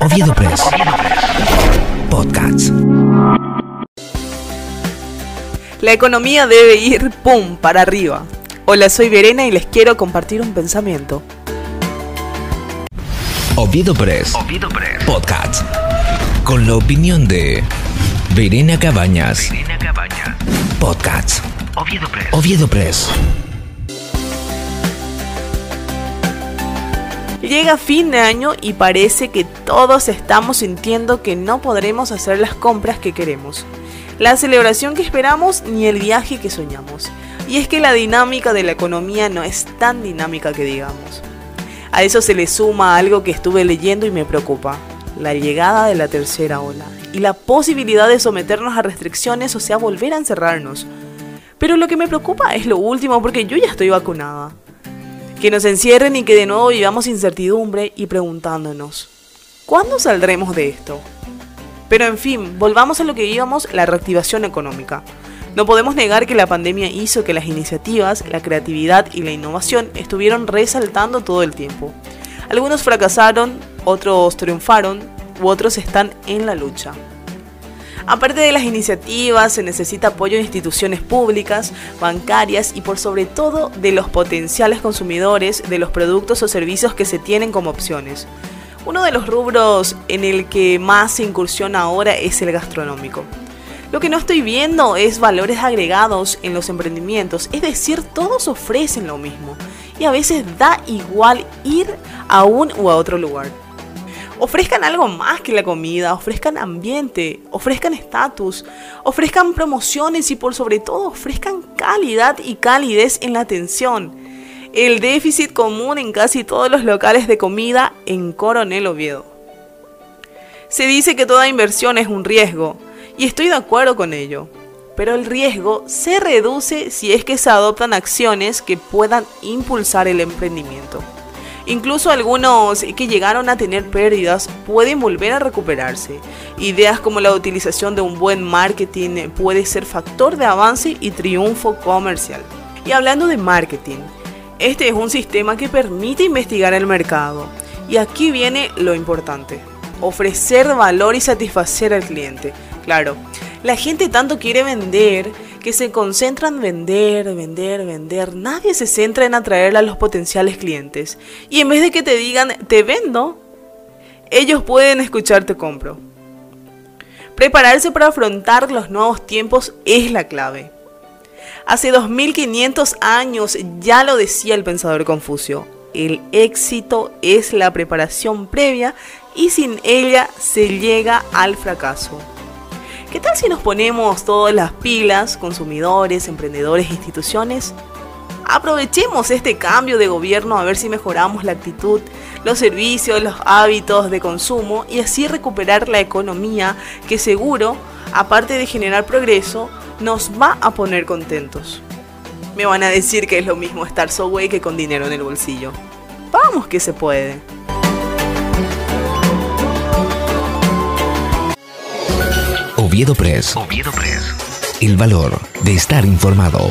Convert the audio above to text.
Oviedo Press. Podcast. La economía debe ir, ¡pum!, para arriba. Hola, soy Verena y les quiero compartir un pensamiento. Oviedo Press. Oviedo Press. Podcast. Con la opinión de Verena Cabañas. Verena Cabañas. Podcast. Oviedo Press. Oviedo Press. Llega fin de año y parece que todos estamos sintiendo que no podremos hacer las compras que queremos, la celebración que esperamos ni el viaje que soñamos. Y es que la dinámica de la economía no es tan dinámica que digamos. A eso se le suma algo que estuve leyendo y me preocupa, la llegada de la tercera ola y la posibilidad de someternos a restricciones o sea volver a encerrarnos. Pero lo que me preocupa es lo último porque yo ya estoy vacunada que nos encierren y que de nuevo vivamos incertidumbre y preguntándonos, ¿cuándo saldremos de esto? Pero en fin, volvamos a lo que íbamos, la reactivación económica. No podemos negar que la pandemia hizo que las iniciativas, la creatividad y la innovación estuvieron resaltando todo el tiempo. Algunos fracasaron, otros triunfaron, u otros están en la lucha. Aparte de las iniciativas, se necesita apoyo de instituciones públicas, bancarias y por sobre todo de los potenciales consumidores de los productos o servicios que se tienen como opciones. Uno de los rubros en el que más se incursiona ahora es el gastronómico. Lo que no estoy viendo es valores agregados en los emprendimientos, es decir, todos ofrecen lo mismo y a veces da igual ir a un u a otro lugar ofrezcan algo más que la comida, ofrezcan ambiente, ofrezcan estatus, ofrezcan promociones y por sobre todo ofrezcan calidad y calidez en la atención. El déficit común en casi todos los locales de comida en Coronel Oviedo. Se dice que toda inversión es un riesgo, y estoy de acuerdo con ello, pero el riesgo se reduce si es que se adoptan acciones que puedan impulsar el emprendimiento. Incluso algunos que llegaron a tener pérdidas pueden volver a recuperarse. Ideas como la utilización de un buen marketing puede ser factor de avance y triunfo comercial. Y hablando de marketing, este es un sistema que permite investigar el mercado. Y aquí viene lo importante, ofrecer valor y satisfacer al cliente. Claro, la gente tanto quiere vender que se concentra en vender, vender, vender. Nadie se centra en atraer a los potenciales clientes. Y en vez de que te digan, te vendo, ellos pueden escucharte compro. Prepararse para afrontar los nuevos tiempos es la clave. Hace 2500 años ya lo decía el pensador Confucio. El éxito es la preparación previa y sin ella se llega al fracaso. ¿Qué tal si nos ponemos todas las pilas, consumidores, emprendedores instituciones? Aprovechemos este cambio de gobierno a ver si mejoramos la actitud, los servicios, los hábitos de consumo y así recuperar la economía que seguro, aparte de generar progreso, nos va a poner contentos. Me van a decir que es lo mismo estar so que con dinero en el bolsillo. Vamos que se puede. Oviedo Press. Oviedo Press. El valor de estar informado.